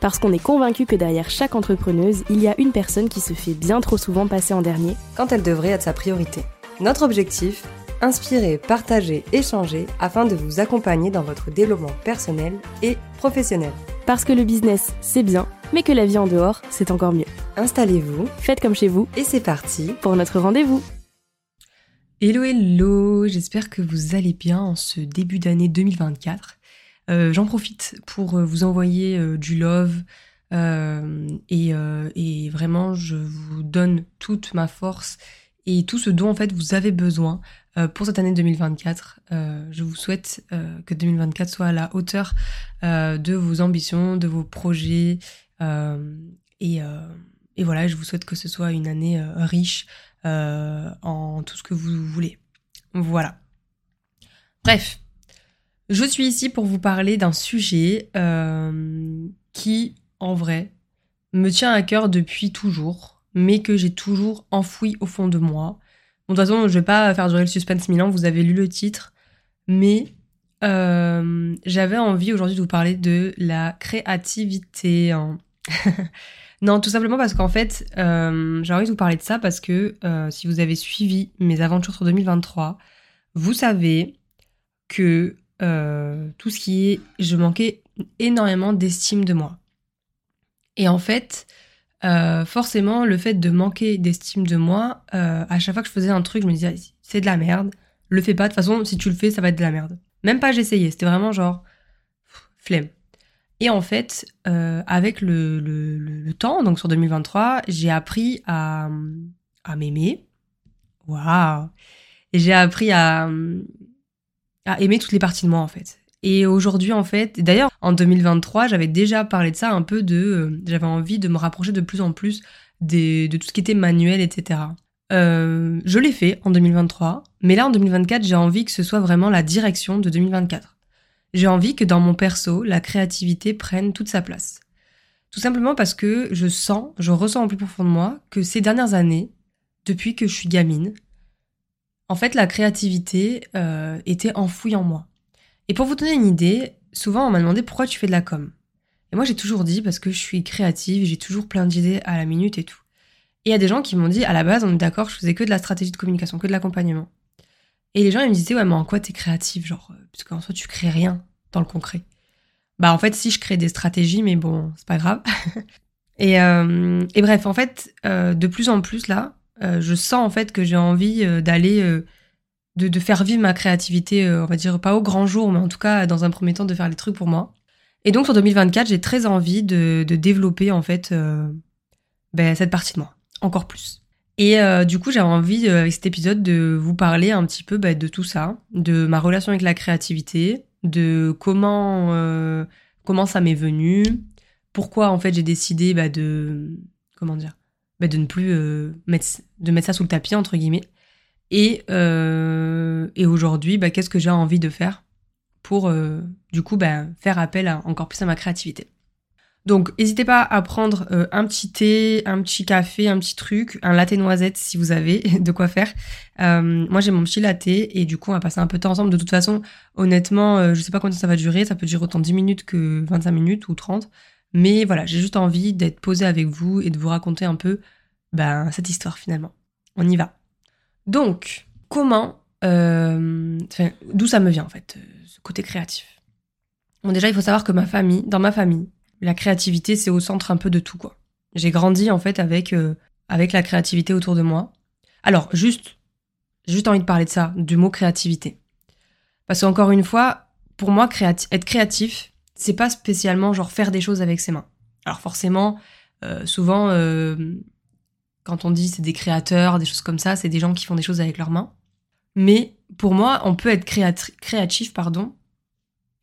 Parce qu'on est convaincu que derrière chaque entrepreneuse, il y a une personne qui se fait bien trop souvent passer en dernier quand elle devrait être sa priorité. Notre objectif Inspirer, partager, échanger afin de vous accompagner dans votre développement personnel et professionnel. Parce que le business, c'est bien, mais que la vie en dehors, c'est encore mieux. Installez-vous, faites comme chez vous, et c'est parti pour notre rendez-vous. Hello, hello, j'espère que vous allez bien en ce début d'année 2024. Euh, j'en profite pour euh, vous envoyer euh, du love et, vraiment je vous donne toute ma force et tout ce dont en fait vous avez besoin pour cette année 2024. je vous souhaite que 2024 soit à la hauteur de vos ambitions, de vos projets et, et, voilà, je vous souhaite que ce soit une année riche en tout ce que vous voulez. Voilà. Bref, je suis ici pour vous parler d'un sujet euh, qui, en vrai, me tient à cœur depuis toujours, mais que j'ai toujours enfoui au fond de moi. Bon, de toute façon, je vais pas faire durer le suspense Milan, vous avez lu le titre, mais euh, j'avais envie aujourd'hui de vous parler de la créativité. Hein. non, tout simplement parce qu'en fait, euh, j'ai envie de vous parler de ça parce que si vous avez suivi mes aventures sur 2023, vous savez que euh, tout ce qui est, je manquais énormément d'estime de moi. Et en fait, euh, forcément, le fait de manquer d'estime de moi, euh, à chaque fois que je faisais un truc, je me disais, c'est de la merde, le fais pas, de toute façon, si tu le fais, ça va être de la merde. Même pas j'essayais, c'était vraiment genre, flemme. Et en fait, avec le, le, temps, donc sur 2023, j'ai appris à, à m'aimer. Waouh! J'ai appris à, à aimer toutes les parties de moi en fait. Et aujourd'hui en fait, d'ailleurs en 2023, j'avais déjà parlé de ça un peu de, euh, j'avais envie de me rapprocher de plus en plus des, de tout ce qui était manuel, etc. Euh, je l'ai fait en 2023, mais là en 2024, j'ai envie que ce soit vraiment la direction de 2024. J'ai envie que dans mon perso, la créativité prenne toute sa place. Tout simplement parce que je sens, je ressens en plus profond de moi que ces dernières années, depuis que je suis gamine, en fait, la créativité euh, était enfouie en moi. Et pour vous donner une idée, souvent on m'a demandé pourquoi tu fais de la com. Et moi j'ai toujours dit parce que je suis créative, j'ai toujours plein d'idées à la minute et tout. Et il y a des gens qui m'ont dit à la base on est d'accord, je faisais que de la stratégie de communication, que de l'accompagnement. Et les gens ils me disaient ouais mais en quoi t'es créative genre euh, parce qu'en soi tu crées rien dans le concret. Bah en fait si je crée des stratégies mais bon c'est pas grave. euh, et, bref en fait de plus en plus là euh, je sens en fait que j'ai envie euh, d'aller euh, de, faire vivre ma créativité, on va dire pas au grand jour, mais en tout cas dans un premier temps de faire les trucs pour moi. Et donc sur 2024, j'ai très envie de, développer en fait ben, cette partie de moi encore plus. Et du coup, j'avais envie avec cet épisode de vous parler un petit peu ben, de tout ça, de ma relation avec la créativité, de comment comment ça m'est venu, pourquoi en fait j'ai décidé ben, de comment dire bah, de ne plus euh, mettre, ça sous le tapis, entre guillemets. Et, euh, et aujourd'hui, bah, qu'est-ce que j'ai envie de faire pour, euh, du coup, bah, faire appel encore plus à ma créativité? Donc, n'hésitez pas à prendre un petit thé, un petit café, un petit truc, un latte noisette si vous avez de quoi faire. moi, j'ai mon petit latte et du coup, on va passer un peu de temps ensemble. De toute façon, honnêtement, je sais pas combien ça va durer. Ça peut durer autant 10 minutes que 25 minutes ou 30. Mais voilà, j'ai juste envie d'être posée avec vous et de vous raconter un peu ben, cette histoire finalement. On y va. Donc, comment, euh, d'où ça me vient en fait, euh, ce côté créatif? Bon, déjà, il faut savoir que ma famille, dans ma famille, la créativité, c'est au centre un peu de tout, quoi. J'ai grandi en fait avec, euh, avec la créativité autour de moi. Alors, juste, juste envie de parler de ça, du mot créativité. Parce qu'encore une fois, pour moi, être créatif, c'est pas spécialement genre faire des choses avec ses mains. Alors forcément, euh, souvent, euh, quand on dit c'est des créateurs, des choses comme ça, c'est des gens qui font des choses avec leurs mains. Mais pour moi, on peut être créatif, pardon,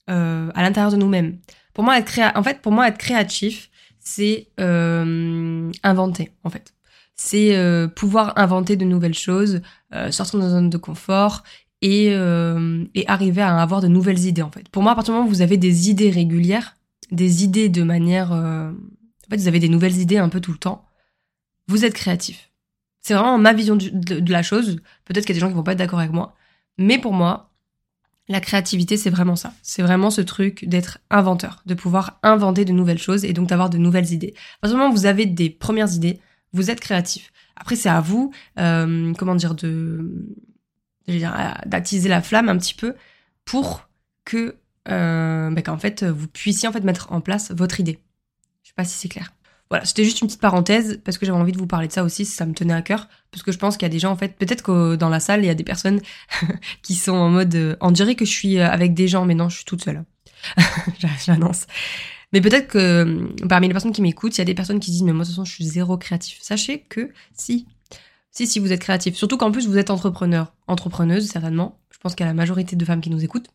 euh, à l'intérieur de nous-mêmes. Pour moi, être en fait, pour moi, être créatif, c'est inventer en fait. C'est pouvoir inventer de nouvelles choses, sortir de notre zone de confort et, et arriver à avoir de nouvelles idées en fait. Pour moi, à partir du moment où vous avez des idées régulières, des idées de manière... en fait, vous avez des nouvelles idées un peu tout le temps, vous êtes créatif. C'est vraiment ma vision de, la chose. Peut-être qu'il y a des gens qui vont pas être d'accord avec moi. Mais pour moi, la créativité, c'est vraiment ça. C'est vraiment ce truc d'être inventeur, de pouvoir inventer de nouvelles choses et donc d'avoir de nouvelles idées. À partir du moment où vous avez des premières idées, vous êtes créatif. Après, c'est à vous, euh, comment dire, de d'attiser la flamme un petit peu pour que, euh, bah, fait, vous puissiez en fait mettre en place votre idée. Je sais pas si c'est clair. Voilà, c'était juste une petite parenthèse parce que j'avais envie de vous parler de ça aussi, ça me tenait à cœur. Parce que je pense qu'il y a des gens, en fait, peut-être que dans la salle, il y a des personnes qui sont en mode. Euh, on dirait que je suis euh, avec des gens, mais non, je suis toute seule. J'annonce. Mais peut-être que euh, parmi les personnes qui m'écoutent, il y a des personnes qui disent Mais moi, de toute façon, je suis zéro créatif. Sachez que si. Si, si, vous êtes créatif. Surtout qu'en plus, vous êtes entrepreneur. Entrepreneuse, certainement. Je pense a la majorité de femmes qui nous écoutent.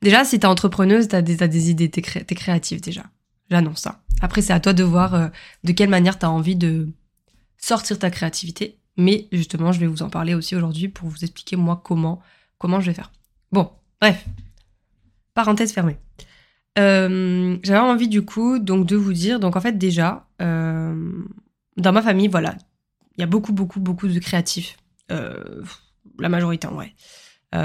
Déjà, si t'es entrepreneuse, t'as des, des idées, t'es créative déjà. J'annonce ça. Après, c'est à toi de voir euh, de quelle manière tu as envie de sortir ta créativité. Mais justement, je vais vous en parler aussi aujourd'hui pour vous expliquer moi comment, comment je vais faire. Bon, bref. Parenthèse fermée. Euh, j'avais envie du coup donc de vous dire, donc en fait déjà, euh, dans ma famille, voilà, il y a beaucoup, beaucoup, beaucoup de créatifs. la majorité en vrai.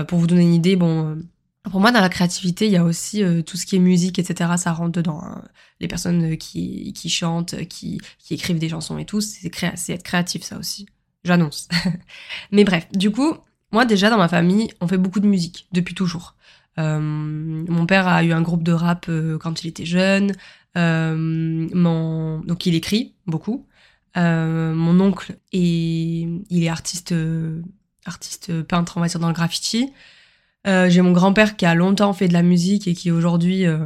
pour vous donner une idée, bon, pour moi, dans la créativité, il y a aussi euh, tout ce qui est musique, etc. Ça rentre dedans. Hein. Les personnes euh, qui, qui chantent, qui, qui écrivent des chansons et tout, c'est être créatif, ça aussi. J'annonce. Mais bref, du coup, moi déjà dans ma famille, on fait beaucoup de musique depuis toujours. Euh, mon père a eu un groupe de rap quand il était jeune. Donc il écrit beaucoup. Mon oncle est, il est artiste, artiste peintre, on va dire dans le graffiti. Euh, j'ai mon grand-père qui a longtemps fait de la musique et qui aujourd'hui euh,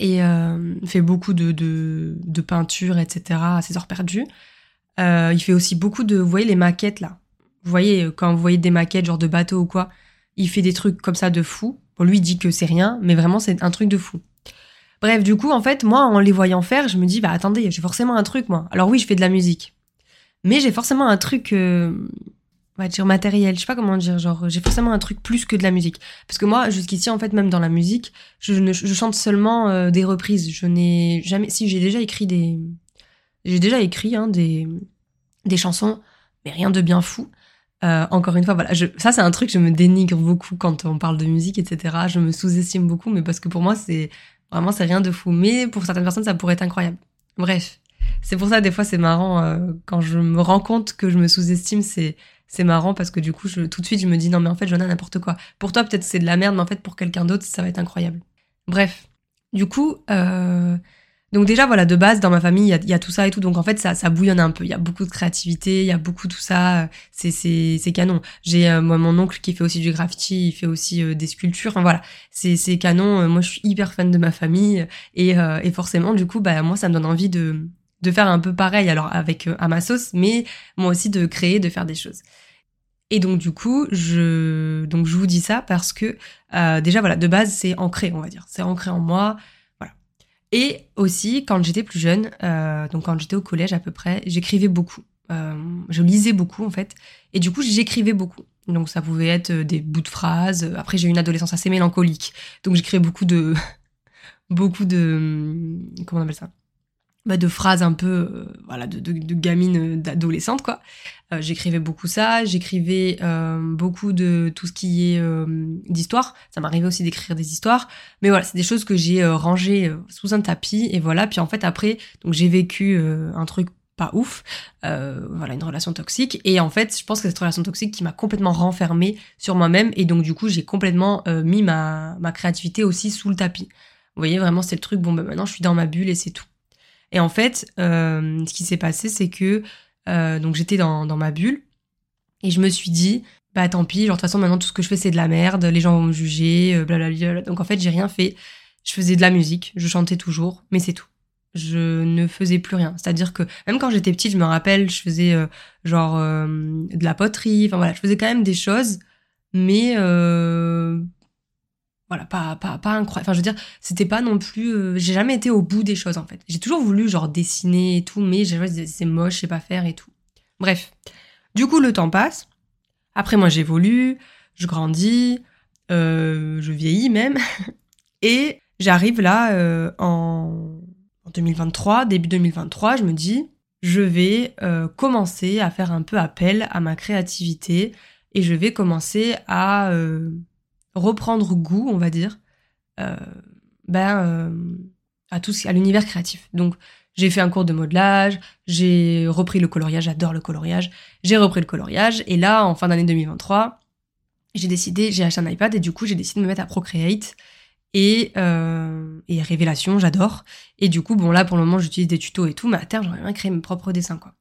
euh, fait beaucoup de, de, peinture, etc. à ses heures perdues. il fait aussi beaucoup de, vous voyez les maquettes là. Vous voyez quand vous voyez des maquettes genre de bateaux ou quoi, il fait des trucs comme ça de fou. Bon, lui il dit que c'est rien, mais vraiment c'est un truc de fou. Bref, du coup, en fait, moi, en les voyant faire, je me dis, bah attendez, j'ai forcément un truc, moi. Alors oui, je fais de la musique. Mais j'ai forcément un truc, on va dire matériel, je sais pas comment dire, genre j'ai forcément un truc plus que de la musique. Parce que moi, jusqu'ici, en fait, même dans la musique, je, ne, je chante seulement euh, des reprises. Je n'ai jamais, si j'ai déjà écrit des, j'ai déjà écrit hein, des, des chansons, mais rien de bien fou. Euh, encore une fois, voilà, ça c'est un truc, je me dénigre beaucoup quand on parle de musique, etc. Je me sous-estime beaucoup, mais parce que pour moi, c'est vraiment c'est rien de fou. Mais pour certaines personnes, ça pourrait être incroyable. Bref, c'est pour ça des fois c'est marrant euh, quand je me rends compte que je me sous-estime, c'est c'est marrant parce que du coup, tout de suite, je me dis non, mais en fait, j'en ai n'importe quoi. Pour toi, peut-être c'est de la merde, mais en fait, pour quelqu'un d'autre, ça va être incroyable. Bref. Du coup, euh, donc déjà, voilà, de base, dans ma famille, il y, a, tout ça et tout. Donc en fait, ça, ça bouillonne un peu. Il y a beaucoup de créativité, il y a beaucoup tout ça. C'est, c'est, c'est canon. J'ai euh, moi mon oncle qui fait aussi du graffiti, il fait aussi euh, des sculptures. Enfin voilà, c'est, c'est canon. Moi, je suis hyper fan de ma famille et, et forcément, du coup, bah moi, ça me donne envie de de faire un peu pareil, alors avec à ma sauce, mais moi aussi de créer, de faire des choses. Et donc du coup, je donc je vous dis ça parce que euh, déjà voilà, de base c'est ancré, on va dire, c'est ancré en moi. Et aussi quand j'étais plus jeune, euh, donc quand j'étais au collège à peu près, j'écrivais beaucoup, euh, je lisais beaucoup en fait, et du coup j'écrivais beaucoup. Donc ça pouvait être des bouts de phrases. Après j'ai eu une adolescence assez mélancolique, donc j'écrivais beaucoup de beaucoup de comment on appelle ça? Bah, de phrases un peu euh, voilà de, de, de gamine euh, d'adolescente quoi. Euh, j'écrivais beaucoup ça j'écrivais beaucoup de tout ce qui est d'histoire ça m'arrivait aussi d'écrire des histoires. Mais voilà c'est des choses que j'ai rangées sous un tapis et voilà. Puis en fait après donc j'ai vécu un truc pas ouf voilà une relation toxique. Et en fait je pense que cette relation toxique qui m'a complètement renfermée sur moi-même. Et donc du coup j'ai complètement mis ma ma créativité aussi sous le tapis. Vous voyez vraiment c'est le truc bon ben maintenant je suis dans ma bulle et c'est tout et en fait, euh, ce qui s'est passé, c'est que euh, donc j'étais dans, ma bulle et je me suis dit, bah tant pis, genre de toute façon maintenant tout ce que je fais c'est de la merde, les gens vont me juger, euh, blablabla. Donc en fait j'ai rien fait. Je faisais de la musique, je chantais toujours, mais c'est tout. Je ne faisais plus rien. C'est-à-dire que même quand j'étais petite, je me rappelle, je faisais genre de la poterie. Enfin voilà, je faisais quand même des choses, mais voilà, pas, pas, pas incroyable. Enfin, je veux dire, c'était pas non plus. euh, j'ai jamais été au bout des choses en fait. J'ai toujours voulu genre dessiner et tout, mais j'ai c'est moche, je sais pas faire et tout. Bref. Du coup, le temps passe. Après, moi, j'évolue, je grandis, euh, je vieillis même. Et j'arrive là euh, en, en 2023, début 2023, je me dis, je vais euh, commencer à faire un peu appel à ma créativité et je vais commencer à euh, reprendre goût, on va dire, euh, ben, euh, à tout à l'univers créatif. Donc, j'ai fait un cours de modelage, j'ai repris le coloriage, j'adore le coloriage, j'ai repris le coloriage, et là, en fin d'année 2023, j'ai décidé, j'ai acheté un iPad, et du coup, j'ai décidé de me mettre à Procreate, et, euh, et Révélation, j'adore. Et du coup, bon, là, pour le moment, j'utilise des tutos et tout, mais à terme, j'aimerais bien créer mes propres dessins, quoi.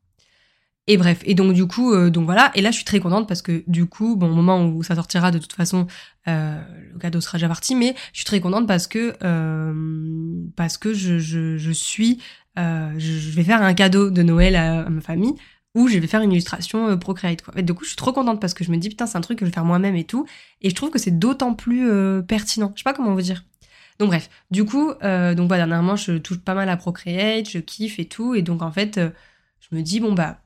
Et bref, et donc du coup, euh, donc voilà, et là je suis très contente parce que du coup, bon, au moment où ça sortira, de toute façon, euh, le cadeau sera déjà parti, mais je suis très contente parce que euh, parce que je, je, je suis, euh, je vais faire un cadeau de Noël à, ma famille où je vais faire une illustration euh, Procreate quoi. Et du coup, je suis trop contente parce que je me dis putain, c'est un truc que je vais faire moi-même et tout, et je trouve que c'est d'autant plus euh, pertinent. Je sais pas comment vous dire. Donc bref, du coup, donc voilà, dernièrement, je touche pas mal à Procreate, je kiffe et tout, et donc en fait, je me dis bon bah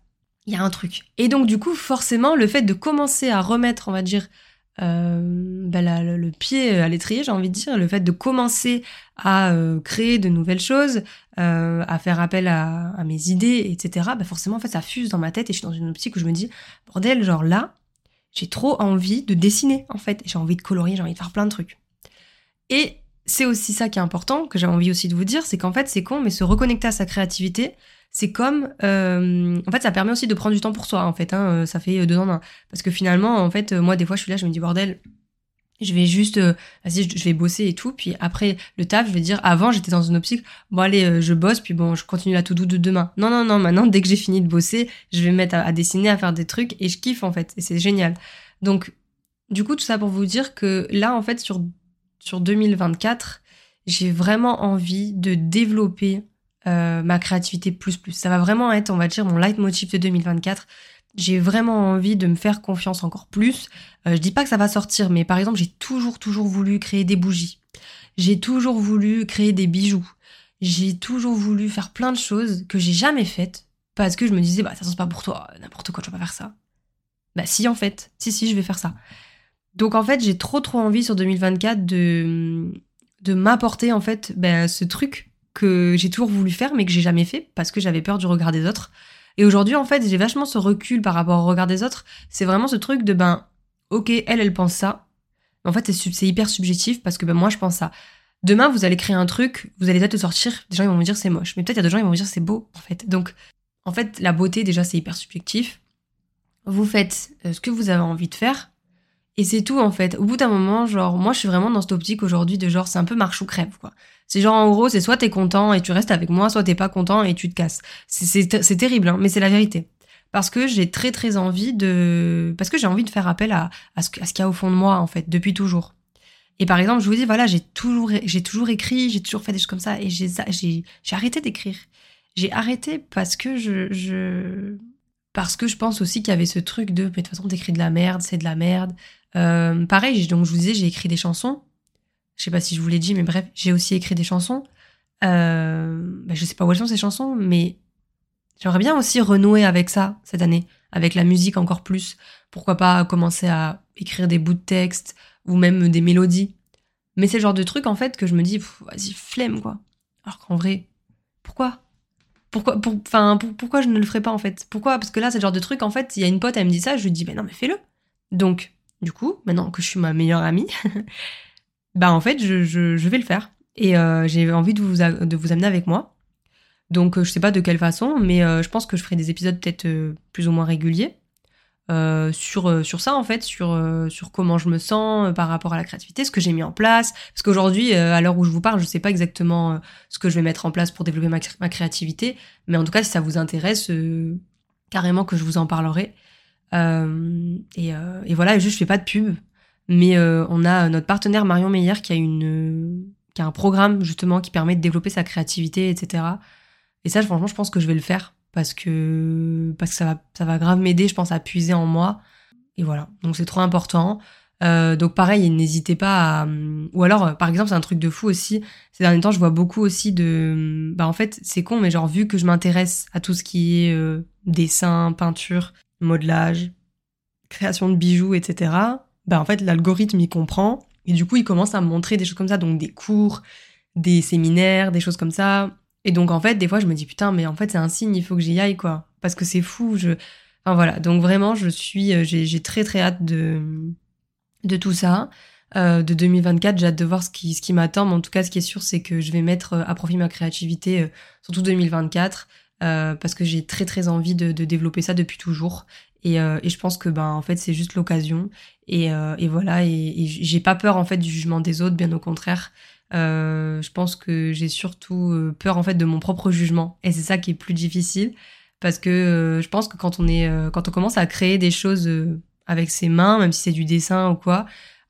il y a un truc. Et donc, du coup, forcément, le fait de commencer à remettre, on va dire, euh, ben, le, pied à l'étrier, j'ai envie de dire, le fait de commencer à euh, créer de nouvelles choses, euh, à faire appel à, à mes idées, etc., ben forcément, en fait, ça fuse dans ma tête et je suis dans une optique où je me dis, bordel, genre là, j'ai trop envie de dessiner, en fait. J'ai envie de colorier, j'ai envie de faire plein de trucs. Et c'est aussi ça qui est important, que j'ai envie aussi de vous dire, c'est qu'en fait, c'est con, mais se reconnecter à sa créativité, c'est comme euh, en fait ça permet aussi de prendre du temps pour soi en fait hein, euh, ça fait deux ans un. parce que finalement en fait euh, moi des fois je suis là je me dis bordel je vais juste euh, vas-y je, vais bosser et tout. Puis après le taf je vais dire avant j'étais dans une optique bon allez euh, je bosse puis bon je continue la to do de demain. Non non non maintenant dès que j'ai fini de bosser je vais me mettre à, à dessiner à faire des trucs et je kiffe en fait et c'est génial. Donc du coup tout ça pour vous dire que là en fait sur sur 2024 j'ai vraiment envie de développer euh, ma créativité plus plus. Ça va vraiment être, on va dire, mon leitmotiv de 2024. J'ai vraiment envie de me faire confiance encore plus. Euh, je dis pas que ça va sortir, mais par exemple, j'ai toujours, toujours voulu créer des bougies. J'ai toujours voulu créer des bijoux. J'ai toujours voulu faire plein de choses que j'ai jamais faites parce que je me disais, bah, ça c'est pas pour toi, n'importe quoi, tu vas pas faire ça. Bah, si, en fait. Si, si, je vais faire ça. Donc, en fait, j'ai trop, trop envie sur 2024 de, de m'apporter, en fait, bah, ce truc que j'ai toujours voulu faire mais que j'ai jamais fait parce que j'avais peur du regard des autres. Et aujourd'hui, en fait, j'ai vachement ce recul par rapport au regard des autres. C'est vraiment ce truc de ben, ok, elle, elle pense ça. Mais en fait, c'est hyper subjectif parce que ben moi, je pense ça. Demain, vous allez créer un truc, vous allez peut-être sortir, des gens ils vont me dire c'est moche, mais peut-être il y a des gens ils vont me dire c'est beau en fait. Donc, en fait, la beauté déjà c'est hyper subjectif. Vous faites euh, ce que vous avez envie de faire et c'est tout en fait. Au bout d'un moment, genre moi je suis vraiment dans cette optique aujourd'hui de genre c'est un peu marche ou crève quoi. C'est genre en gros c'est soit t'es content et tu restes avec moi, soit t'es pas content et tu te casses. C'est- terrible hein, mais c'est la vérité. Parce que j'ai très très envie de parce que j'ai envie de faire appel à à ce, à ce qu'il y a au fond de moi en fait depuis toujours. Et par exemple, je vous dis voilà, j'ai toujours j'ai toujours écrit, j'ai toujours fait des choses comme ça et j'ai j'ai arrêté d'écrire. J'ai arrêté parce que je je parce que je pense aussi qu'il y avait ce truc de mais de toute façon t'écris de la merde, c'est de la merde. Euh, pareil, donc je vous disais, j'ai écrit des chansons. Je sais pas si je vous l'ai dit, mais bref, j'ai aussi écrit des chansons. Euh, bah, je sais pas où elles sont ces chansons, mais j'aimerais bien aussi renouer avec ça cette année, avec la musique encore plus. Pourquoi pas commencer à écrire des bouts de texte ou même des mélodies. Mais c'est le genre de truc en fait que je me dis, vas-y, flemme quoi. Alors qu'en vrai, pourquoi? Pourquoi, pour- pourquoi je ne le ferais pas en fait? Pourquoi? Parce que là, c'est le genre de truc, en fait, il y a une pote, elle me dit ça, je lui dis, ben non, mais fais-le. Donc, du coup, maintenant que je suis ma meilleure amie, bah en fait, je, vais le faire. Et euh, j'ai envie de vous, amener avec moi. Donc, euh, je sais pas de quelle façon, mais euh, je pense que je ferai des épisodes peut-être plus ou moins réguliers sur, ça, en fait, sur, comment je me sens par rapport à la créativité, ce que j'ai mis en place. Parce qu'aujourd'hui, à l'heure où je vous parle, je sais pas exactement ce que je vais mettre en place pour développer ma, cré- ma créativité. Mais en tout cas, si ça vous intéresse, carrément que je vous en parlerai. Euh, et, euh, et voilà, juste je fais pas de pub, mais euh, on a notre partenaire Marion Meyer qui a une qui a un programme justement qui permet de développer sa créativité, etc. Et ça, franchement, je pense que je vais le faire parce que parce que ça va ça va grave m'aider, je pense, à puiser en moi. Et voilà, donc c'est trop important. donc pareil, n'hésitez pas à... Ou alors, par exemple, c'est un truc de fou aussi. Ces derniers temps, je vois beaucoup aussi de... Bah en fait, c'est con, mais genre vu que je m'intéresse à tout ce qui est dessin, peinture, modelage, création de bijoux, etc. Bah en fait, l'algorithme, il comprend. Et du coup, il commence à me montrer des choses comme ça, donc des cours, des séminaires, des choses comme ça. Et donc, en fait, des fois, je me dis, putain, mais en fait, c'est un signe, il faut que j'y aille, quoi. Parce que c'est fou, je... Enfin, voilà. Donc, vraiment, je suis... Euh, j'ai très, très hâte de, de tout ça. Euh, de 2024, j'ai hâte de voir ce qui, ce qui m'attend. Mais en tout cas, ce qui est sûr, c'est que je vais mettre euh, à profit ma créativité, surtout 2024. Parce que j'ai très très envie de, de, développer ça depuis toujours. Et, euh, et, je pense que ben en fait c'est juste l'occasion. Et, euh, et, voilà. Et, et j'ai pas peur en fait du jugement des autres bien au contraire. Euh, je pense que j'ai surtout euh, peur en fait de mon propre jugement. Et c'est ça qui est plus difficile. Parce que euh, je pense que quand on est quand on commence à créer des choses avec ses mains même si c'est du dessin ou quoi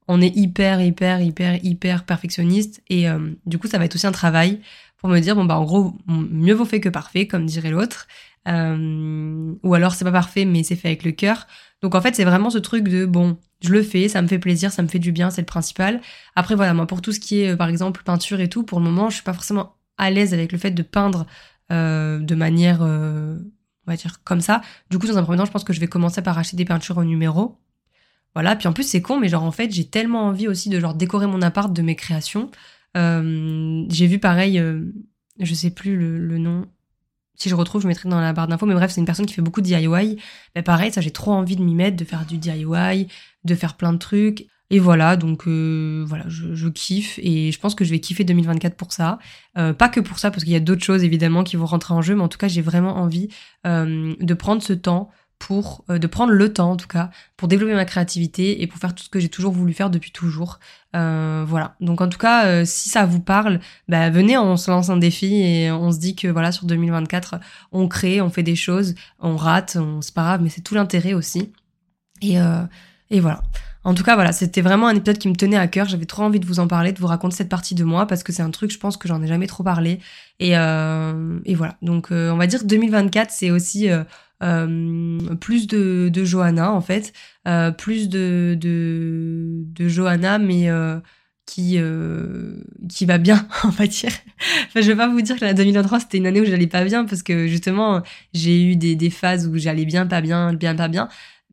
on est hyper hyper hyper hyper perfectionniste. Et du coup ça va être aussi un travail pour me dire bon bah en gros mieux vaut fait que parfait comme dirait l'autre euh, ou alors c'est pas parfait mais c'est fait avec le cœur. Donc en fait c'est vraiment ce truc de bon je le fais, ça me fait plaisir, ça me fait du bien, c'est le principal. Après voilà moi pour tout ce qui est euh, par exemple peinture et tout pour le moment je suis pas forcément à l'aise avec le fait de peindre euh, de manière on va dire comme ça. Du coup dans un premier temps je pense que je vais commencer par acheter des peintures au numéro. Voilà puis en plus c'est con mais genre en fait j'ai tellement envie aussi de genre décorer mon appart de mes créations. J'ai vu pareil je sais plus le, nom si je retrouve, je mettrai dans la barre d'infos. Mais bref, c'est une personne qui fait beaucoup de DIY. Mais pareil, ça, j'ai trop envie de m'y mettre, de faire du DIY, de faire plein de trucs. Et voilà, donc euh, voilà, je, kiffe et je pense que je vais kiffer 2024 pour ça. Euh, pas que pour ça, parce qu'il y a d'autres choses évidemment qui vont rentrer en jeu, mais en tout cas, j'ai vraiment envie euh, de prendre ce temps pour euh, de prendre le temps en tout cas pour développer ma créativité et pour faire tout ce que j'ai toujours voulu faire depuis toujours. Euh, voilà. Donc en tout cas, euh, si ça vous parle, bah, venez, on se lance un défi et on se dit que voilà sur 2024, on crée, on fait des choses, on rate, on c'est pas grave, mais c'est tout l'intérêt aussi. Et et voilà. En tout cas, voilà, c'était vraiment un épisode qui me tenait à cœur. J'avais trop envie de vous en parler, de vous raconter cette partie de moi parce que c'est un truc, je pense que j'en ai jamais trop parlé. Et, euh, et voilà. Donc, euh, on va dire 2024, c'est aussi euh, euh, plus de, de Johanna en fait, euh, plus de, de, de Johanna, mais qui qui va bien on va dire enfin je vais pas vous dire que la 2023 c'était une année où j'allais pas bien parce que justement j'ai eu des, des phases où j'allais bien pas bien bien pas bien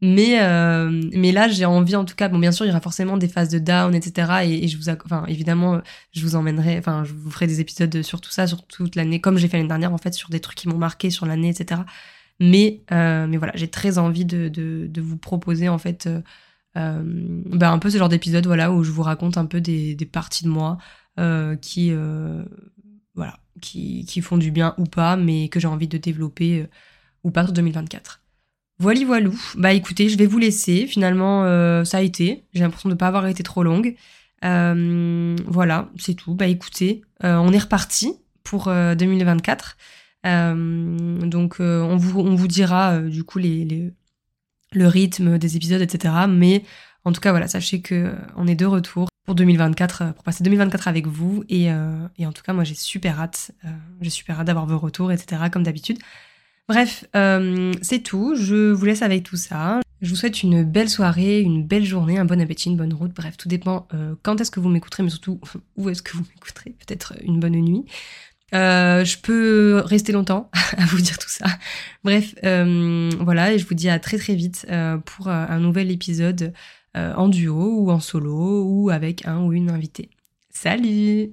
mais, euh, mais là, j'ai envie, en tout cas, bon, bien sûr, il y aura forcément des phases de down, etc. Et, je vous, enfin, évidemment, je vous emmènerai, enfin, je vous ferai des épisodes sur tout ça, sur toute l'année, comme j'ai fait l'année dernière, en fait, sur des trucs qui m'ont marqué sur l'année, etc. Mais, euh, mais voilà, j'ai très envie de, de, vous proposer, en fait, ben, un peu ce genre d'épisode, voilà, où je vous raconte un peu des, des parties de moi qui, voilà, qui, qui font du bien ou pas, mais que j'ai envie de développer ou pas pour 2024. Voilà, voilou. Bah écoutez, je vais vous laisser. Finalement, ça a été. J'ai l'impression de ne pas avoir été trop longue. Voilà, c'est tout. Bah écoutez, on est reparti pour 2024. Donc on vous, on vous dira du coup les, les, le rythme des épisodes, etc. Mais en tout cas, voilà, sachez que on est de retour pour 2024, pour passer 2024 avec vous. Et, en tout cas, moi j'ai super hâte. j'ai super hâte d'avoir vos retours, etc. Comme d'habitude. Bref, euh, c'est tout. Je vous laisse avec tout ça. Je vous souhaite une belle soirée, une belle journée, un bon appétit, une bonne route. Bref, tout dépend euh, quand est-ce que vous m'écouterez, mais surtout où est-ce que vous m'écouterez? Peut-être une bonne nuit. Euh, je peux rester longtemps à vous dire tout ça. Bref, voilà, et je vous dis à très très vite pour un nouvel épisode en duo ou en solo ou avec un ou une invitée. Salut